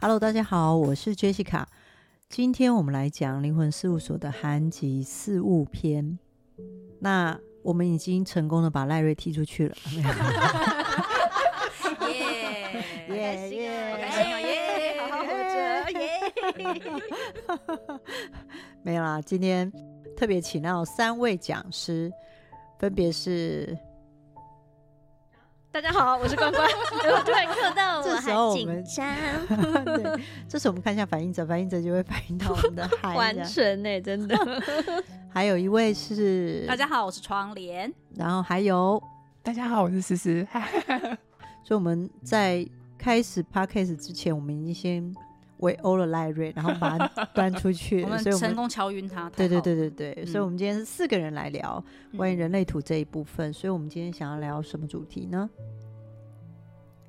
Hello，大家好，我是 Jessica。今天我们来讲灵魂事务所的韩籍事务篇。那我们已经成功的把赖瑞踢出去了。耶耶 耶！好开心哦！耶，好好活着耶！没有啦，今天特别请到三位讲师，分别是。大家好，我是关关。我突然看到，这时候我很紧张。对，这时候我们看一下反应者，反应者就会反映到我们的嗨。完全呢、欸，真的。还有一位是，大家好，我是窗帘。然后还有，大家好，我是思思。所以我们在开始 podcast 之前，我们已经先围殴了赖瑞，然后把他 端出去，我们成功敲晕他。对对对对对，嗯、所以我们今天是四个人来聊关于人类图这一部分。嗯、所以我们今天想要聊什么主题呢？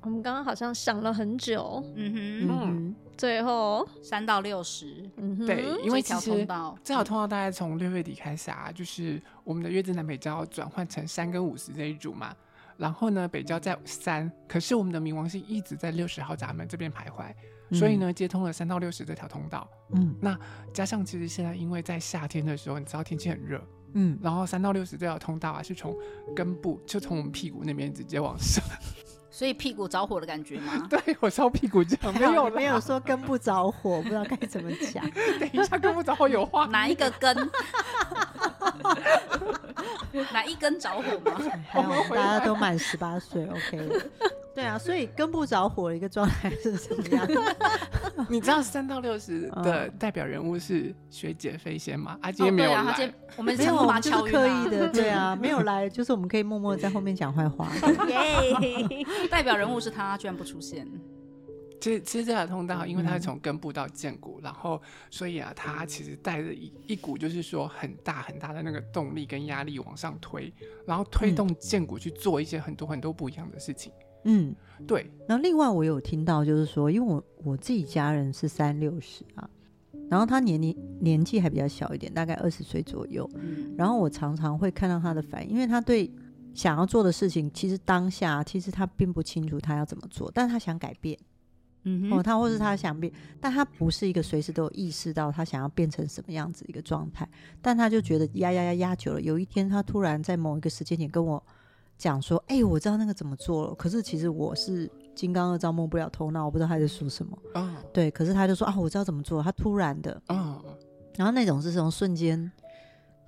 我们刚刚好像想了很久，嗯哼，嗯，最后三到六十，嗯哼，对，因为其实通道这条通道大概从六月底开始啊，就是我们的月子南北交转换成三跟五十这一组嘛，然后呢北郊在三，可是我们的冥王星一直在六十号闸门这边徘徊，嗯、所以呢接通了三到六十这条通道，嗯，那加上其实现在因为在夏天的时候，你知道天气很热，嗯，然后三到六十这条通道啊是从根部就从我们屁股那边直接往上。所以屁股着火的感觉吗？对，我烧屁股这样，没有没有说根部着火，不知道该怎么讲。等一下，根部着火有话，哪一个根？哪一根着火吗？还好大家都满十八岁，OK。对啊，所以根不着火的一个状态是什么样？你知道三到六十的代表人物是学姐飞仙吗？阿杰没有来，我们没有，就是刻意的，对啊，没有来，就是我们可以默默在后面讲坏话。耶，代表人物是他，居然不出现。其实，其实这条通道，因为它是从根部到荐骨，然后所以啊，它其实带着一一股就是说很大很大的那个动力跟压力往上推，然后推动荐骨去做一些很多很多不一样的事情。嗯，对。然后另外我有听到，就是说，因为我我自己家人是三六十啊，然后他年龄年纪还比较小一点，大概二十岁左右。嗯，然后我常常会看到他的反应，因为他对想要做的事情，其实当下其实他并不清楚他要怎么做，但是他想改变。嗯哼，哦，他或是他想变，但他不是一个随时都有意识到他想要变成什么样子一个状态，但他就觉得压压压压久了，有一天他突然在某一个时间点跟我。讲说，哎、欸，我知道那个怎么做了，可是其实我是金刚二招摸不了头脑，我不知道他在说什么。啊、对，可是他就说啊，我知道怎么做，他突然的，啊、然后那种是从瞬间。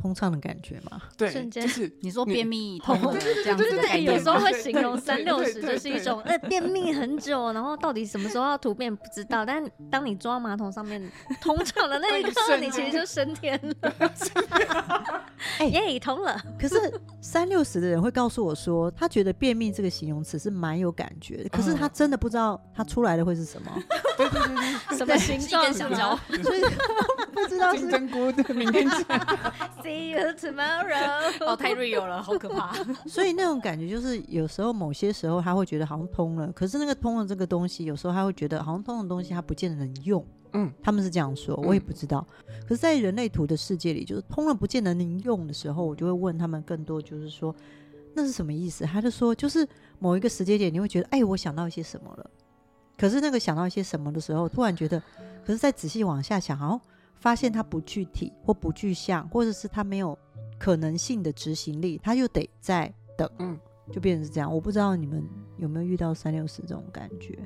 通畅的感觉嘛？对，瞬间就是你说便秘通了 这样子的感觉。有时候会形容三六十就是一种，呃，便秘很久，然后到底什么时候要突便不知道，但当你坐马桶上面通畅的那一刻，你其实就升天了。哎耶，通了。可是三六十的人会告诉我说，他觉得便秘这个形容词是蛮有感觉的，可是他真的不知道他出来的会是什么。对对对，什么形状？不知道是金针菇的明天见。See you tomorrow。哦，太 real 了，好可怕。所以那种感觉就是，有时候某些时候他会觉得好像通了，可是那个通了这个东西，有时候他会觉得好像通的东西他不见得能用。嗯，他们是这样说，我也不知道。嗯、可是，在人类图的世界里，就是通了不见得能用的时候，我就会问他们更多，就是说那是什么意思？他就说，就是某一个时间点，你会觉得，哎，我想到一些什么了。可是那个想到一些什么的时候，突然觉得，可是再仔细往下想，哦。发现它不具体或不具象，或者是它没有可能性的执行力，他又得再等，嗯，就变成是这样。我不知道你们有没有遇到三六十这种感觉，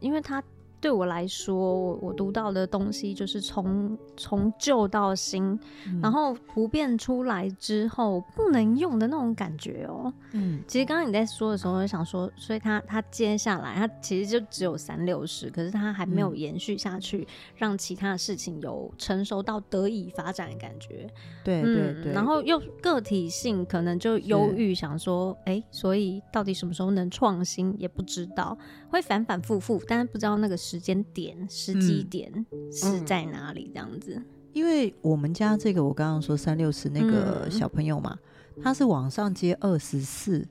因为他。对我来说，我我读到的东西就是从从旧到新，嗯、然后突变出来之后不能用的那种感觉哦。嗯，其实刚刚你在说的时候，我就想说，所以他他接下来他其实就只有三六十，可是他还没有延续下去，嗯、让其他的事情有成熟到得以发展的感觉。对对对，然后又个体性可能就忧郁，想说，哎是，所以到底什么时候能创新也不知道，会反反复复，但是不知道那个。时间点、时机点是在哪里？这样子，因为我们家这个，我刚刚说三六十那个小朋友嘛，嗯、他是往上接二十四，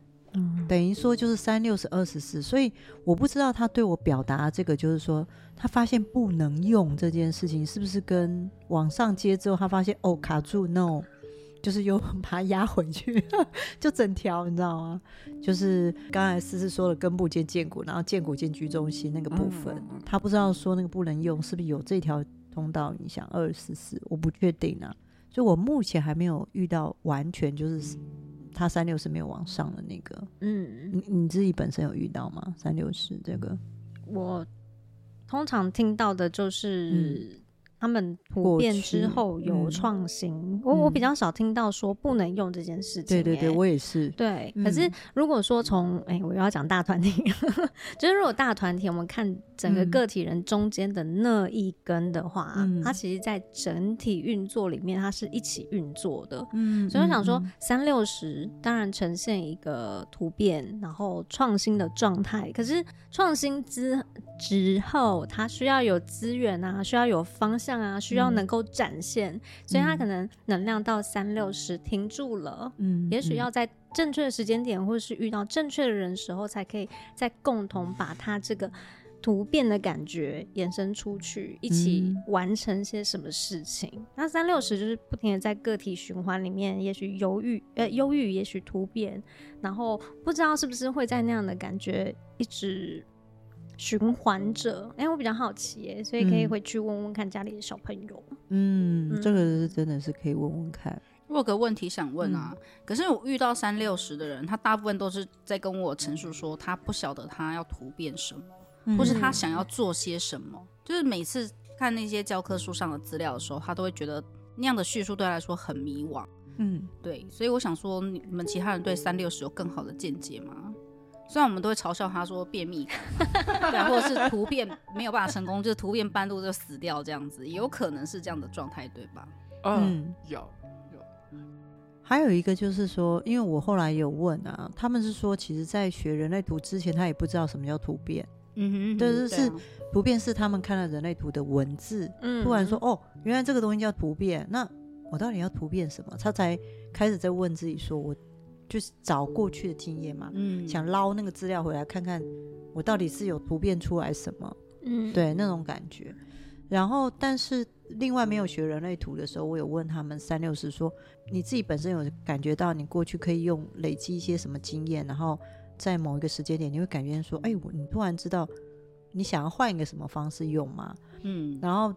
等于说就是三六十二十四，所以我不知道他对我表达这个，就是说他发现不能用这件事情，是不是跟往上接之后他发现哦卡住？No，就是又 把它压回去，就整条，你知道吗？就是刚才思思说的根部兼荐骨，然后荐骨兼居中心那个部分，嗯、他不知道说那个不能用，是不是有这条通道影响二四四？我不确定啊，所以我目前还没有遇到完全就是他三六十没有往上的那个。嗯，你你自己本身有遇到吗？三六十这个，我通常听到的就是。嗯他们普遍之后有创新，嗯、我我比较少听到说不能用这件事情。对对对，我也是。对，嗯、可是如果说从哎、欸，我要讲大团体，就是如果大团体，我们看整个个体人中间的那一根的话，嗯、它其实在整体运作里面，它是一起运作的。嗯，所以我想说，三六十当然呈现一个突变，然后创新的状态。可是创新之之后，它需要有资源啊，需要有方向。像啊，需要能够展现，嗯、所以他可能能量到三六十停住了。嗯，也许要在正确的时间点，或者是遇到正确的人时候，才可以再共同把他这个突变的感觉延伸出去，一起完成些什么事情。嗯、那三六十就是不停的在个体循环里面，也许犹豫，呃，忧郁，也许突变，然后不知道是不是会在那样的感觉一直。循环者，哎、欸，我比较好奇，哎，所以可以回去问问看家里的小朋友。嗯，嗯，这个是真的是可以问问看。我有个问题想问啊，嗯、可是我遇到三六十的人，他大部分都是在跟我陈述说，他不晓得他要突变什么，嗯、或是他想要做些什么。就是每次看那些教科书上的资料的时候，他都会觉得那样的叙述对他来说很迷惘。嗯，对，所以我想说，你们其他人对三六十有更好的见解吗？虽然我们都会嘲笑他说便秘，对，或者是突变没有办法成功，就是突变半路就死掉这样子，也有可能是这样的状态，对吧？嗯，有有。还有一个就是说，因为我后来有问啊，他们是说，其实，在学人类图之前，他也不知道什么叫突变。嗯哼，就是是突变是他们看了人类图的文字，嗯，突然说哦，原来这个东西叫突变，那我到底要突变什么？他才开始在问自己说，我。就是找过去的经验嘛，嗯，想捞那个资料回来看看，我到底是有突变出来什么，嗯，对那种感觉。然后，但是另外没有学人类图的时候，我有问他们三六十说，你自己本身有感觉到你过去可以用累积一些什么经验，然后在某一个时间点，你会感觉说，哎，我你突然知道你想要换一个什么方式用吗？嗯，然后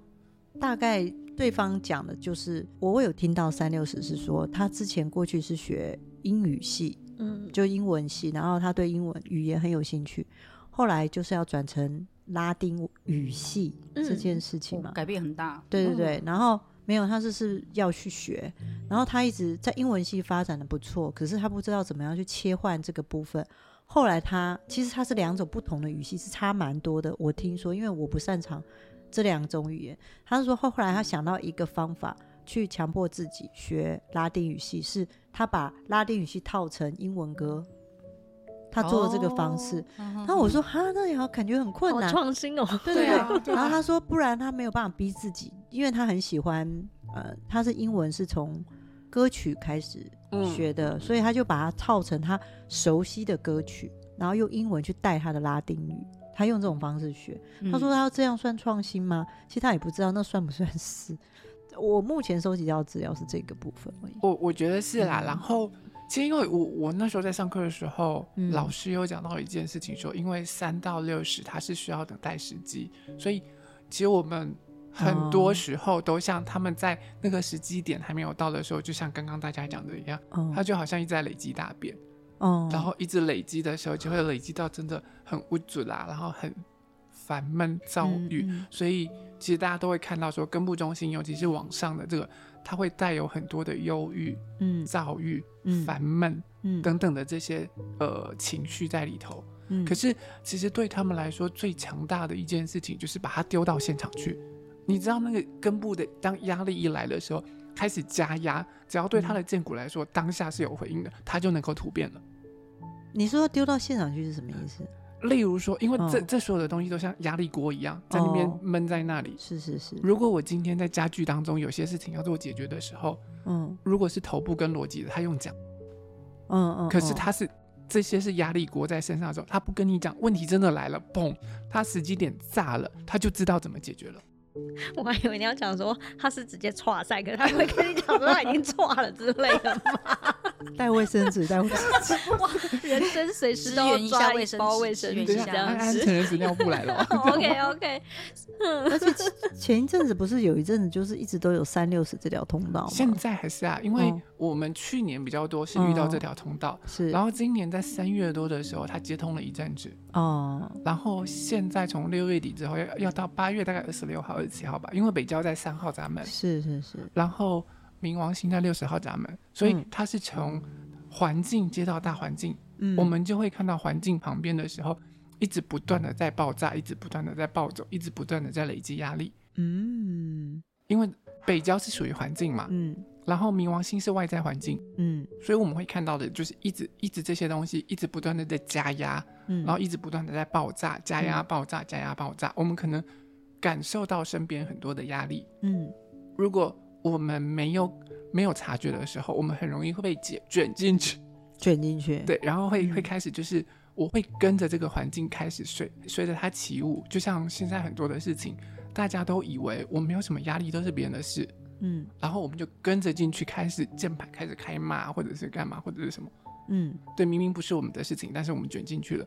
大概对方讲的就是，我有听到三六十是说，他之前过去是学。英语系，嗯，就英文系，然后他对英文语言很有兴趣，后来就是要转成拉丁语系这件事情嘛，改变很大，对对对，然后没有，他是是要去学，然后他一直在英文系发展的不错，可是他不知道怎么样去切换这个部分，后来他其实他是两种不同的语系，是差蛮多的，我听说，因为我不擅长这两种语言，他是说后后来他想到一个方法。去强迫自己学拉丁语系，是他把拉丁语系套成英文歌，他做了这个方式。然后、哦、我说哈，那也好，感觉很困难，创新哦。对对对。然后他说，不然他没有办法逼自己，因为他很喜欢，呃，他是英文是从歌曲开始学的，嗯、所以他就把它套成他熟悉的歌曲，然后用英文去带他的拉丁语，他用这种方式学。他说他要这样算创新吗？其实他也不知道那算不算是。我目前收集到资料是这个部分而已。我我觉得是啦。嗯、然后，其实因为我我那时候在上课的时候，嗯、老师有讲到一件事情说，说因为三到六十它是需要等待时机，所以其实我们很多时候都像他们在那个时机点还没有到的时候，就像刚刚大家讲的一样，嗯、他就好像一直在累积大便，嗯、然后一直累积的时候就会累积到真的很无助啦，然后很烦闷躁郁，嗯嗯、所以。其实大家都会看到，说根部中心，尤其是往上的这个，它会带有很多的忧郁、嗯、躁郁、烦闷、嗯、等等的这些呃情绪在里头。嗯、可是，其实对他们来说，最强大的一件事情就是把它丢到现场去。你知道，那个根部的当压力一来的时候，开始加压，只要对他的荐骨来说，嗯、当下是有回应的，他就能够突变了。你说丢到现场去是什么意思？例如说，因为这、哦、这所有的东西都像压力锅一样，在那边闷在那里。哦、是是是。如果我今天在家具当中有些事情要做解决的时候，嗯，如果是头部跟逻辑的，他用讲，嗯嗯，可是他是这些是压力锅在身上的时候，他不跟你讲，问题真的来了，砰，他时机点炸了，他就知道怎么解决了。我还以为你要讲说他是直接 踹赛，可是他会跟你讲说他已经 踹了之类的吗？带卫生纸，带卫生纸。哇，人生随时都要抓一包卫生纸，这样子。成人纸尿布来了。OK OK。而且前一阵子不是有一阵子就是一直都有三六十这条通道吗？现在还是啊，因为我们去年比较多是遇到这条通道，是、嗯。然后今年在三月多的时候，它接通了一阵子。哦。然后现在从六月底之后要要到八月大概二十六号、二十七号吧，因为北郊在三号闸门。是是是。然后。冥王星在六十号闸门，所以它是从环境接到大环境，嗯，我们就会看到环境旁边的时候，一直不断的在爆炸，一直不断的在暴走，一直不断的在累积压力，嗯，因为北郊是属于环境嘛，嗯，然后冥王星是外在环境，嗯，所以我们会看到的就是一直一直这些东西一直不断的在加压，嗯，然后一直不断的在爆炸，加压爆炸，加压爆炸，我们可能感受到身边很多的压力，嗯，如果。我们没有没有察觉的时候，我们很容易会被卷卷进去，卷进去。对，然后会会开始就是我会跟着这个环境开始随随着它起舞，就像现在很多的事情，大家都以为我没有什么压力，都是别人的事，嗯，然后我们就跟着进去，开始键盘开始开骂，或者是干嘛，或者是什么，嗯，对，明明不是我们的事情，但是我们卷进去了，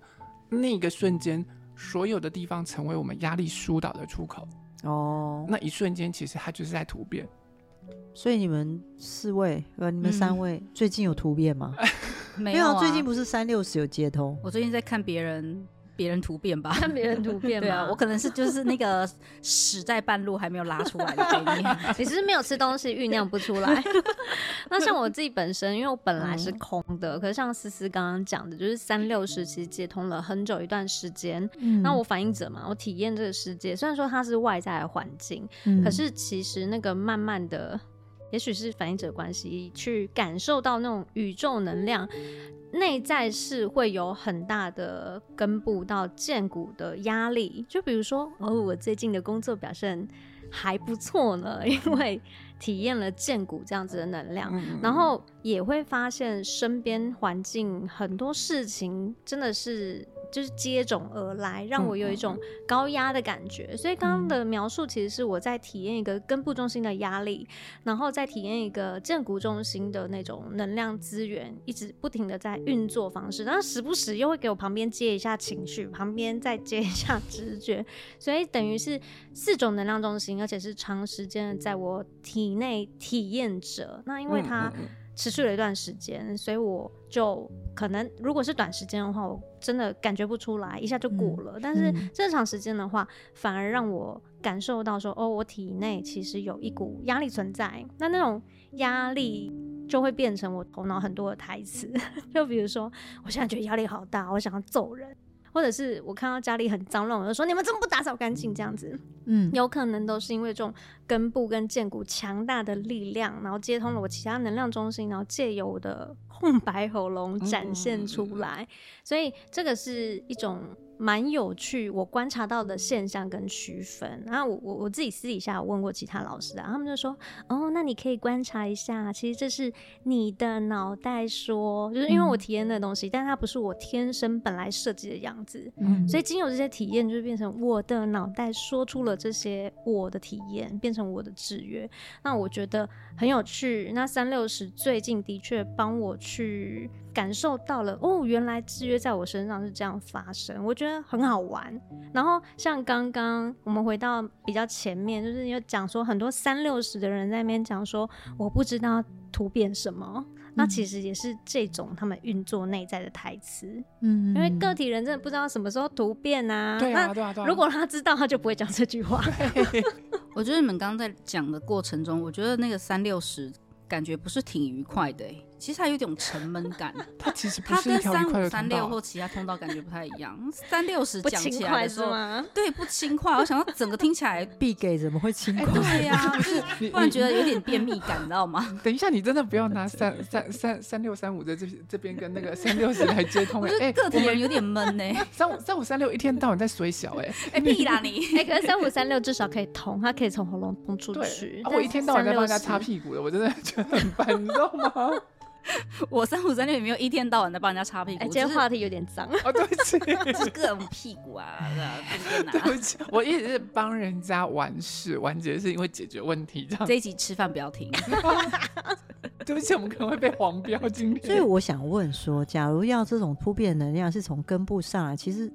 那个瞬间，所有的地方成为我们压力疏导的出口，哦，那一瞬间，其实它就是在突变。所以你们四位呃，你们三位、嗯、最近有突变吗？没有、啊，最近不是三六十有接通。我最近在看别人别人突变吧，看别人突变吧。对啊，我可能是就是那个屎在半路还没有拉出来的概念。你是没有吃东西酝酿不出来？那像我自己本身，因为我本来是空的，嗯、可是像思思刚刚讲的，就是三六十其实接通了很久一段时间。嗯、那我反映者嘛，我体验这个世界，虽然说它是外在的环境，嗯、可是其实那个慢慢的。也许是反映者关系，去感受到那种宇宙能量，内在是会有很大的根部到剑骨的压力。就比如说，哦，我最近的工作表现还不错呢，因为体验了剑骨这样子的能量，然后也会发现身边环境很多事情真的是。就是接踵而来，让我有一种高压的感觉。嗯、所以刚刚的描述其实是我在体验一个根部中心的压力，然后再体验一个荐骨中心的那种能量资源，一直不停的在运作方式。然后时不时又会给我旁边接一下情绪，旁边再接一下直觉，所以等于是四种能量中心，而且是长时间的在我体内体验着。那因为它。持续了一段时间，所以我就可能，如果是短时间的话，我真的感觉不出来，一下就过了。嗯、但是这长时间的话，反而让我感受到说，哦，我体内其实有一股压力存在。那那种压力就会变成我头脑很多的台词，就比如说，我现在觉得压力好大，我想要揍人。或者是我看到家里很脏乱，我就说，你们怎么不打扫干净？这样子，嗯，有可能都是因为这种根部跟剑骨强大的力量，然后接通了我其他能量中心，然后借由我的空白喉咙展现出来，所以这个是一种。蛮有趣，我观察到的现象跟区分。然后我我我自己私底下有问过其他老师啊，他们就说，哦，那你可以观察一下，其实这是你的脑袋说，就是因为我体验的东西，嗯、但它不是我天生本来设计的样子，嗯，所以经由这些体验，就变成我的脑袋说出了这些我的体验，变成我的制约。那我觉得很有趣。那三六十最近的确帮我去。感受到了哦，原来制约在我身上是这样发生，我觉得很好玩。然后像刚刚我们回到比较前面，就是有讲说很多三六十的人在那边讲说，我不知道突变什么，嗯、那其实也是这种他们运作内在的台词。嗯，因为个体人真的不知道什么时候突变啊。对啊，对啊，对啊。如果他知道，他就不会讲这句话。我觉得你们刚刚在讲的过程中，我觉得那个三六十感觉不是挺愉快的、欸。其实它有点沉闷感，它其实不是一条三五三六或其他通道感觉不太一样。三六十讲起来的时候，对，不轻快。我想到整个听起来 必给怎么会轻快？对呀，就是突然觉得有点便秘感，你知道吗？等一下，你真的不要拿三三三三六三五在这这边跟那个三六十来接通。哎，个体人有点闷呢。三五三五三六一天到晚在水小，哎哎屁啦你！哎，可是三五三六至少可以通，它可以从喉咙通出去。我一天到晚在帮人家擦屁股的，我真的觉得很烦，你知道吗？我三五三六也没有一天到晚的帮人家擦屁股。哎，今天话题有点脏。哦，对不起，就是各种屁股啊，对 对不起，我一直是帮人家完事，完结是因为解决问题这样。这一集吃饭不要停。对不起，我们可能会被黄标今天。所以我想问说，假如要这种突变能量是从根部上来，其实。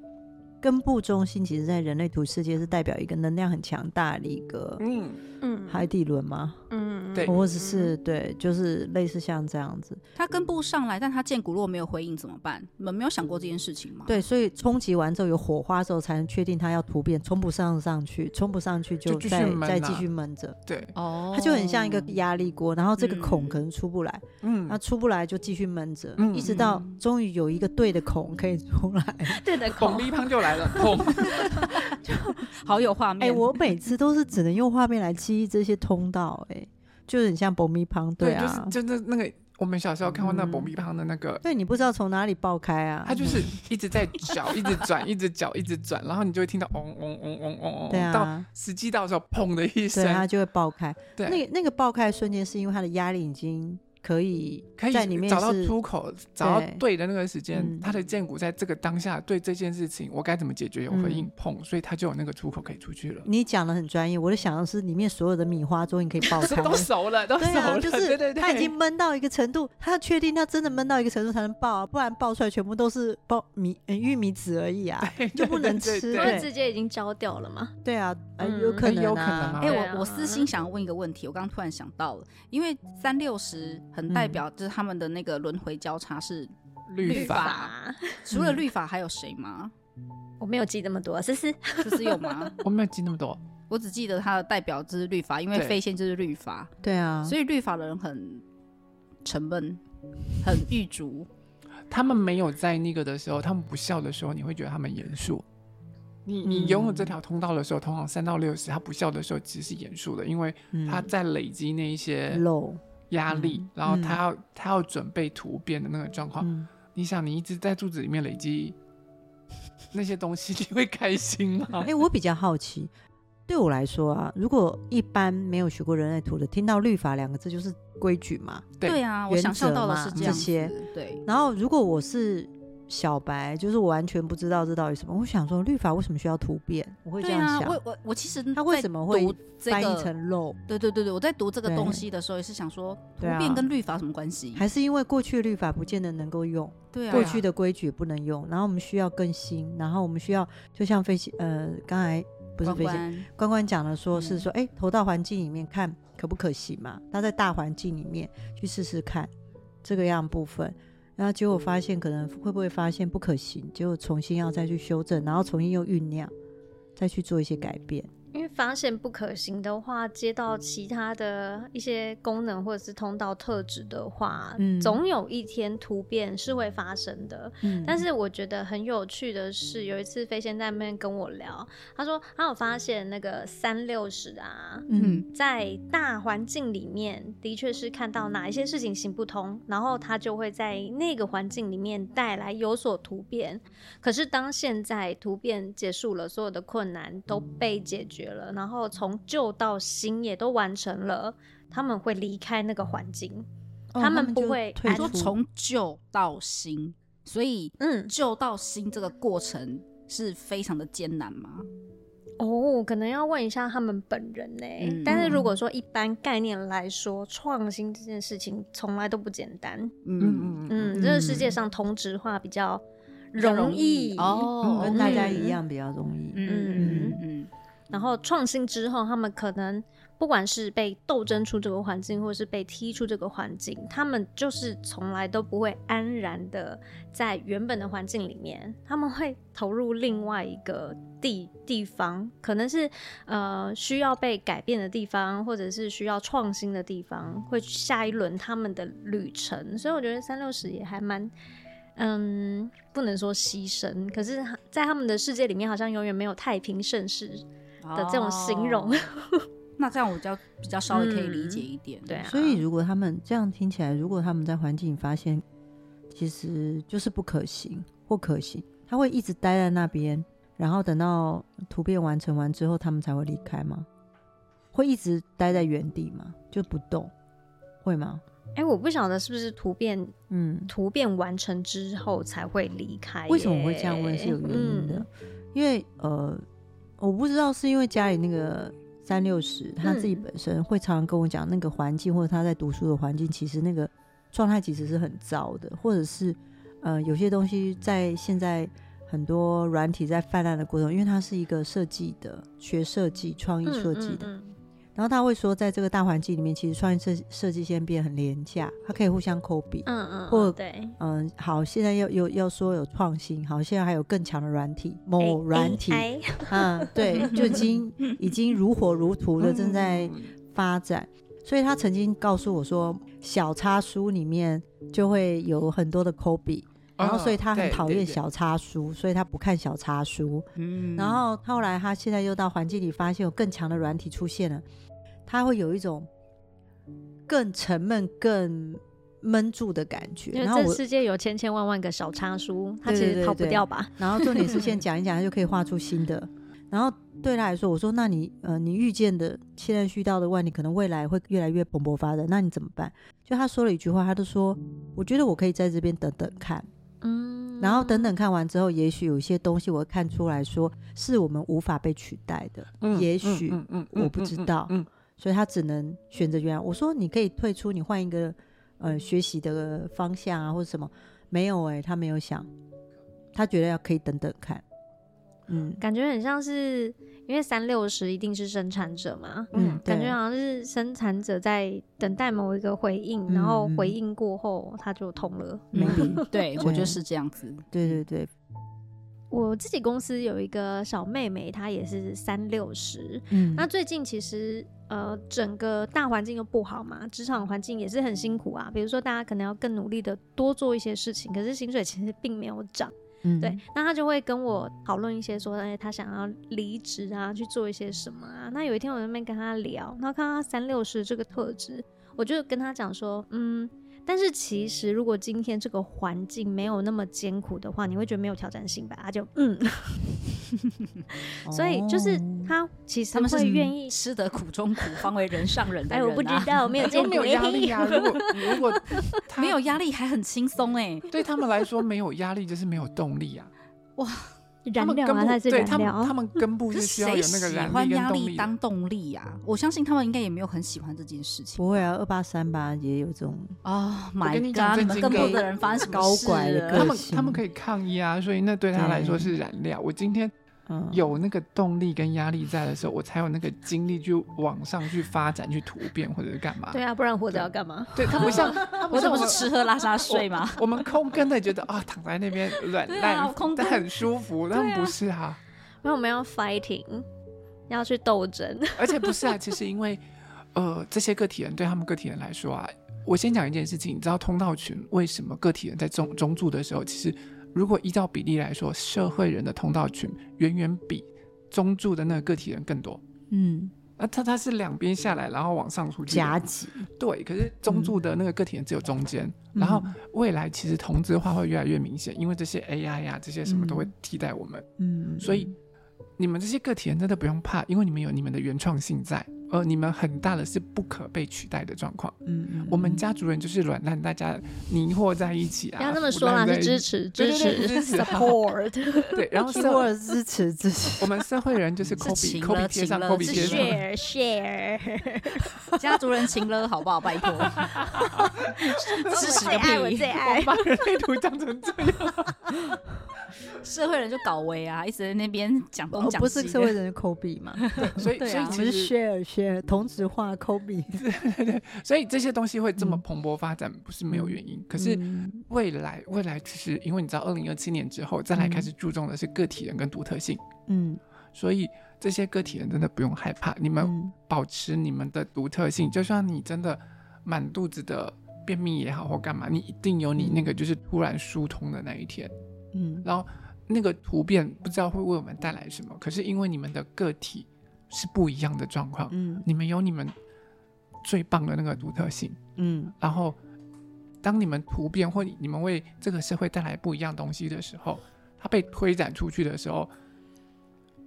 根部中心其实，在人类图世界是代表一个能量很强大的一个，嗯嗯，海底轮吗？嗯，对，或者是对，就是类似像这样子。它根部上来，但它剑骨如果没有回应怎么办？你们没有想过这件事情吗？对，所以冲击完之后有火花之后，才能确定它要突变，冲不上上去，冲不上去就再就再继续闷着。对，哦，它就很像一个压力锅，然后这个孔可能出不来，嗯，那出不来就继续闷着，嗯，一直到终于有一个对的孔可以出来，对的孔，孔立胖就来。来了，就好有画面。哎、欸，我每次都是只能用画面来记忆这些通道、欸，哎，就很像爆米香，对啊，对就是就那那个我们小时候看过那爆米香的那个，对，你不知道从哪里爆开啊，它就是一直在搅，一直转，一直搅，一直转，然后你就会听到嗡嗡嗡嗡嗡嗡，对啊，到时机到时候砰的一声，它就会爆开。对，那个那个爆开的瞬间是因为它的压力已经。可以可以在里面找到出口，找到对的那个时间，他的剑骨在这个当下对这件事情，我该怎么解决有回应碰，所以他就有那个出口可以出去了。你讲的很专业，我的想的是里面所有的米花终于可以爆开，都熟了，都熟了，就是他已经闷到一个程度，他要确定他真的闷到一个程度才能爆，不然爆出来全部都是爆米玉米籽而已啊，就不能吃，对，直接已经焦掉了嘛。对啊，有可能，有可能。哎，我我私心想要问一个问题，我刚刚突然想到了，因为三六十。很代表就是他们的那个轮回交叉是律法，除了律法还有谁吗？我没有记那么多，思思思思有吗？我没有记那么多，我只记得他的代表就是律法，因为飞仙就是律法，对啊，所以律法的人很沉闷，很狱卒。他们没有在那个的时候，他们不笑的时候，你会觉得他们严肃。你你拥有这条通道的时候，通常三到六十，他不笑的时候其实是严肃的，因为他在累积那一些漏。压力，然后他要、嗯、他要准备突变的那个状况。嗯、你想，你一直在肚子里面累积那些东西，你会开心吗？哎、欸，我比较好奇，对我来说啊，如果一般没有学过人类图的，听到律法两个字就是规矩嘛？对啊，我想象到的是这，这些。对。然后，如果我是。小白就是我完全不知道这到底什么。我想说，律法为什么需要突变？我会这样想。啊、我我我其实他为什么会翻译成漏？对对对对，我在读这个东西的时候也是想说，突变跟律法什么关系？还是因为过去的律法不见得能够用？对啊，过去的规矩不能用，然后我们需要更新，然后我们需要就像飞行呃，刚才不是飞行关关讲的，说是说，哎、嗯，投到环境里面看可不可行嘛？那在大环境里面去试试看这个样部分。那结果发现，可能会不会发现不可行，就重新要再去修正，然后重新又酝酿，再去做一些改变。因为发现不可行的话，接到其他的一些功能或者是通道特质的话，嗯，总有一天突变是会发生的。嗯，但是我觉得很有趣的是，有一次飞仙在那边跟我聊，他说他有发现那个三六十啊，嗯，在大环境里面的确是看到哪一些事情行不通，然后他就会在那个环境里面带来有所突变。可是当现在突变结束了，所有的困难都被解决。了，然后从旧到新也都完成了，他们会离开那个环境，哦、他们不会退出。从旧到新，所以嗯，旧到新这个过程是非常的艰难吗？哦，可能要问一下他们本人呢。嗯、但是如果说一般概念来说，创新这件事情从来都不简单。嗯嗯嗯，这个世界上同质化比较容易哦，跟大家一样比较容易。嗯嗯嗯。然后创新之后，他们可能不管是被斗争出这个环境，或是被踢出这个环境，他们就是从来都不会安然的在原本的环境里面，他们会投入另外一个地地方，可能是呃需要被改变的地方，或者是需要创新的地方，会下一轮他们的旅程。所以我觉得三六十也还蛮。嗯，不能说牺牲，可是，在他们的世界里面，好像永远没有太平盛世的这种形容。哦、那这样我就比较稍微可以理解一点。嗯、对啊，所以如果他们这样听起来，如果他们在环境发现其实就是不可行或可行，他会一直待在那边，然后等到图片完成完之后，他们才会离开吗？会一直待在原地吗？就不动，会吗？哎、欸，我不晓得是不是图片，嗯，图片完成之后才会离开。为什么会这样问是有原因的，嗯、因为呃，我不知道是因为家里那个三六十他自己本身会常常跟我讲，那个环境或者他在读书的环境，其实那个状态其实是很糟的，或者是呃，有些东西在现在很多软体在泛滥的过程，因为它是一个设计的，学设计、创意设计的。嗯嗯嗯然后他会说，在这个大环境里面，其实创意设设计先变很廉价，它可以互相 copy，嗯嗯，或对，嗯，好，现在又又要说有创新，好，现在还有更强的软体，某软体，嗯，对，就已经 已经如火如荼的正在发展，所以他曾经告诉我说，小插书里面就会有很多的 copy，然后所以他很讨厌小插书，所以他不看小插书，嗯，然后后来他现在又到环境里发现有更强的软体出现了。他会有一种更沉闷、更闷住的感觉。因为这世界有千千万万个小插书，他其实逃不掉吧？然后重点是 先讲一讲，他就可以画出新的。然后对他来说，我说：“那你呃，你遇见的现在遇到的问题，可能未来会越来越蓬勃发展，那你怎么办？”就他说了一句话，他就说：“我觉得我可以在这边等等看。”嗯，然后等等看完之后，也许有一些东西我会看出来说，是我们无法被取代的。嗯，也许，嗯嗯，我不知道。嗯。所以他只能选择原来。我说你可以退出，你换一个呃学习的方向啊，或者什么？没有哎、欸，他没有想，他觉得要可以等等看。嗯，感觉很像是因为三六十一定是生产者嘛，嗯，感觉好像是生产者在等待某一个回应，嗯、然后回应过后他就通了。没、嗯、对，我觉得是这样子。对对对。我自己公司有一个小妹妹，她也是三六十。嗯，那最近其实呃，整个大环境又不好嘛，职场环境也是很辛苦啊。比如说，大家可能要更努力的多做一些事情，可是薪水其实并没有涨。嗯，对，那他就会跟我讨论一些说，哎，他想要离职啊，去做一些什么啊。那有一天我在那边跟他聊，然后看到三六十这个特质，我就跟他讲说，嗯。但是其实，如果今天这个环境没有那么艰苦的话，你会觉得没有挑战性吧？他就嗯，所以就是他其实他们是愿意吃得苦中苦，方为人上人的人、啊。哎，我不知道，没有 见过，没有压力啊。如果 如果没有压力，还很轻松哎。对他们来说，没有压力就是没有动力啊。哇。燃料啊，它是燃料。他们 根部是需要有那个燃力跟动力。喜欢压力当动力啊？我相信他们应该也没有很喜欢这件事情。不会啊，二八三八也有这种啊。Oh, my God，你们根部的人发生什么高拐的？他们他们可以抗议啊，所以那对他来说是燃料。我今天。有那个动力跟压力在的时候，我才有那个精力去往上去发展、去突变或者是干嘛。对啊，不然活着要干嘛？对，他不像，我这不是吃喝拉撒睡吗？我 们空跟的觉得啊，躺在那边软 烂，但很舒服。但不是哈，因为我们要 fighting，要去斗争。而且不是啊，其实因为呃，这些个体人对他们个体人来说啊，我先讲一件事情，你知道通道群为什么个体人在中中柱的时候，其实。如果依照比例来说，社会人的通道群远远比中柱的那个个体人更多。嗯，那他他是两边下来，然后往上出去夹挤。对，可是中柱的那个个体人只有中间。嗯、然后未来其实同质化会越来越明显，因为这些 AI 呀、啊，这些什么都会替代我们。嗯，所以你们这些个体人真的不用怕，因为你们有你们的原创性在。呃，你们很大的是不可被取代的状况。嗯，嗯，我们家族人就是软烂，大家泥和在一起啊。不要这么说啦，是支持支持 support。对，然后 support 支持支持。我们社会人就是 copy copy 贴上 copy 贴上。share share。家族人情了，好不好？拜托。支持个屁！我最爱。把人类图讲成这样。社会人就搞维啊，一直在那边讲东讲西。不是社会人就 copy 嘛？所以所以我们是 share 同质化 copy。对对对，所以这些东西会这么蓬勃发展，不是没有原因。可是未来未来其实，因为你知道，二零二七年之后再来开始注重的是个体人跟独特性。嗯，所以这些个体人真的不用害怕，你们保持你们的独特性，就算你真的满肚子的便秘也好或干嘛，你一定有你那个就是突然疏通的那一天。嗯，然后那个突变不知道会为我们带来什么，可是因为你们的个体是不一样的状况，嗯，你们有你们最棒的那个独特性，嗯，然后当你们突变或你们为这个社会带来不一样东西的时候，它被推展出去的时候，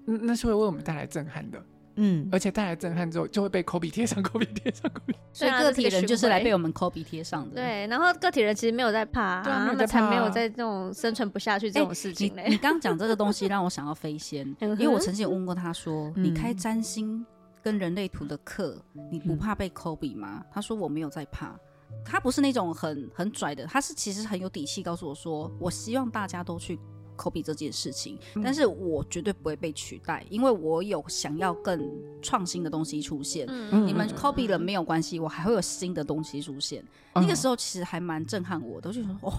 那那是会为我们带来震撼的，嗯，而且带来震撼之后，就会被 Kobe 贴上，Kobe 贴上，Kobe。所以个体人就是来被我们 Kobe 贴上的。对，然后个体人其实没有在怕，他们才没有在这种生存不下去这种事情嘞。你刚讲这个东西让我想到飞仙，因为我曾经有问过他说：“你开占星跟人类图的课，你不怕被 Kobe 吗？”他说：“我没有在怕。”他不是那种很很拽的，他是其实很有底气，告诉我说：“我希望大家都去。” Copy 这件事情，但是我绝对不会被取代，因为我有想要更创新的东西出现。嗯、你们 copy 了没有关系，我还会有新的东西出现。嗯、那个时候其实还蛮震撼我的，我就说哦。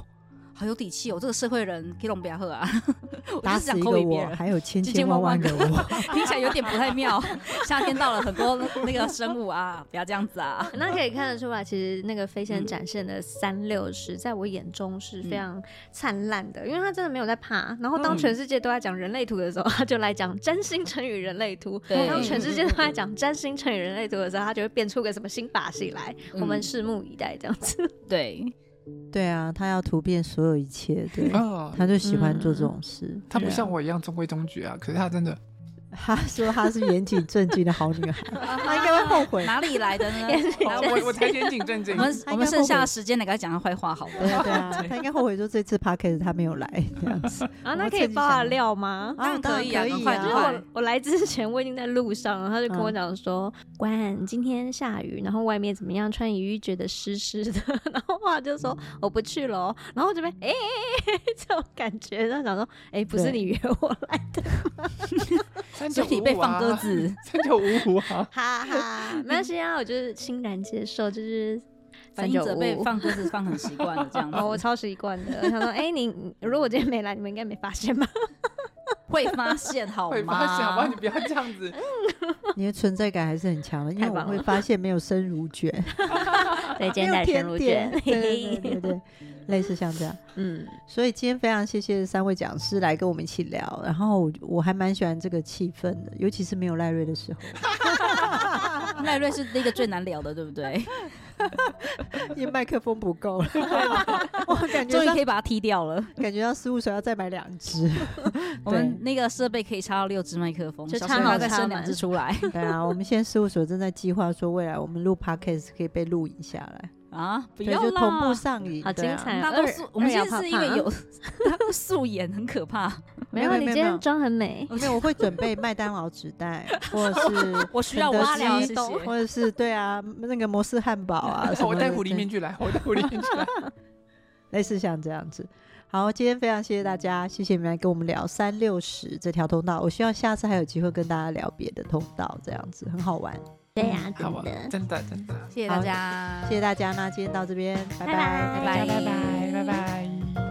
好有底气哦！这个社会人可以龙不要喝啊！打死一个我，还有千千万万个我，听起来有点不太妙。夏天到了，很多那个生物啊，不要这样子啊！那可以看得出来，其实那个飞仙展现的三六十，在我眼中是非常灿烂的，因为他真的没有在怕。然后当全世界都在讲人类图的时候，他就来讲占星乘以人类图；当全世界都在讲占星乘以人类图的时候，他就会变出个什么新把戏来。我们拭目以待，这样子。对。对啊，他要突变所有一切，对，哦、他就喜欢做这种事。嗯、他不像我一样中规中矩啊，可是他真的。他说她是严谨正经的好女孩，她应该会后悔。哪里来的呢？我我才严谨正经。我们我们剩下的时间来给她讲他坏话好了。对啊，她应该后悔说这次 podcast 他没有来这样子。啊，那可以爆下料吗？啊，可以啊，可以啊。就是我我来之前我已经在路上了，他就跟我讲说，关今天下雨，然后外面怎么样？穿雨衣觉得湿湿的，然后话就说我不去了。然后这边哎，这种感觉，他想说哎，不是你约我来的。身体被放鸽子，三九五五啊！哈哈，没关系啊，我就是欣然接受，就是反应者被放鸽子放很习惯了这样子。哦，我超习惯的。他说：“哎，你如果今天没来，你们应该没发现吧？会发现好吗？会发现好吗？你不要这样子，你的存在感还是很强的，因为我会发现没有生乳卷，对，今天生乳卷，对对对。类似像这样，嗯，所以今天非常谢谢三位讲师来跟我们一起聊，然后我我还蛮喜欢这个气氛的，尤其是没有赖瑞的时候，赖瑞是那个最难聊的，对不对？因为麦克风不够了，我感觉终于可以把它踢掉了，感觉到事务所要再买两只，我们那个设备可以插到六只麦克风，就插好再生两只出来。对啊，我们现在事务所正在计划说，未来我们录 podcast 可以被录影下来。啊，不要就同步上瘾，好精彩！大都素，我们现在是因为有素颜很可怕。没有，你今天妆很美。没有，我会准备麦当劳纸袋，或者是我需要挖料，或者是对啊，那个摩斯汉堡啊。我带狐狸面具来，我带狐狸面具来。类似像这样子。好，今天非常谢谢大家，谢谢你们来跟我们聊三六十这条通道。我希望下次还有机会跟大家聊别的通道，这样子很好玩。对呀，真的，真的，真的，谢谢大家，谢谢大家。那今天到这边，拜拜，拜拜，拜拜，拜拜。